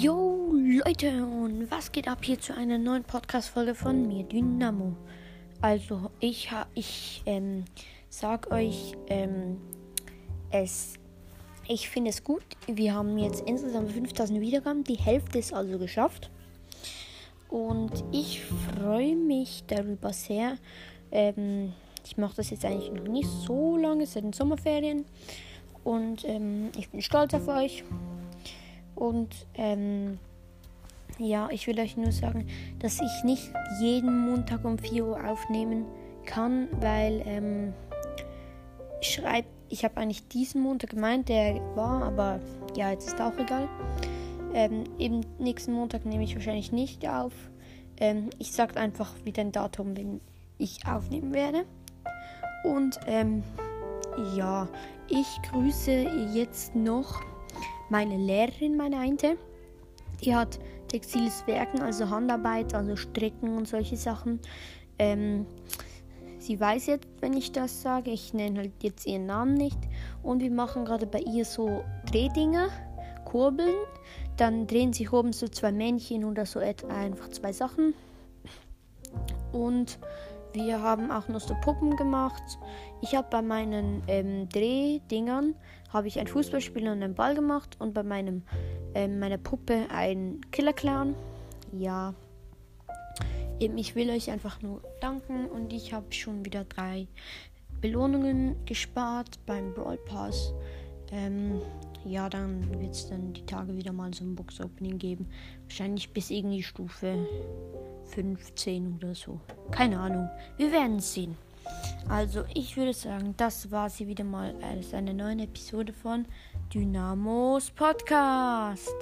Yo Leute und was geht ab hier zu einer neuen Podcast-Folge von mir, Dynamo. Also ich ich ähm, sag euch, ähm, es, ich finde es gut. Wir haben jetzt insgesamt 5000 Wiedergaben, die Hälfte ist also geschafft. Und ich freue mich darüber sehr. Ähm, ich mache das jetzt eigentlich noch nicht so lange, seit den Sommerferien. Und ähm, ich bin stolz auf euch. Und ähm, ja, ich will euch nur sagen, dass ich nicht jeden Montag um 4 Uhr aufnehmen kann, weil ähm, ich schreibe, ich habe eigentlich diesen Montag gemeint, der war, aber ja, jetzt ist auch egal. Ähm, eben nächsten Montag nehme ich wahrscheinlich nicht auf. Ähm, ich sage einfach wieder ein Datum, wenn ich aufnehmen werde. Und ähm, ja, ich grüße jetzt noch meine Lehrerin, meine Einte, die hat textiles Werken, also Handarbeit, also Stricken und solche Sachen. Ähm, sie weiß jetzt, wenn ich das sage, ich nenne halt jetzt ihren Namen nicht. Und wir machen gerade bei ihr so Drehdinger, Kurbeln. Dann drehen sich oben so zwei Männchen oder so etwa einfach zwei Sachen. Und wir haben auch noch so Puppen gemacht. Ich habe bei meinen ähm, Drehdingern habe ich ein Fußballspiel und einen Ball gemacht und bei meinem ähm, meiner Puppe ein Killer Clown. Ja. Eben, ich will euch einfach nur danken und ich habe schon wieder drei Belohnungen gespart beim Brawl Pass. Ähm, ja, dann wird es dann die Tage wieder mal so ein Box Opening geben. Wahrscheinlich bis irgendwie Stufe 15 oder so. Keine Ahnung. Wir werden es sehen. Also, ich würde sagen, das war sie wieder mal als eine neue Episode von Dynamos Podcast.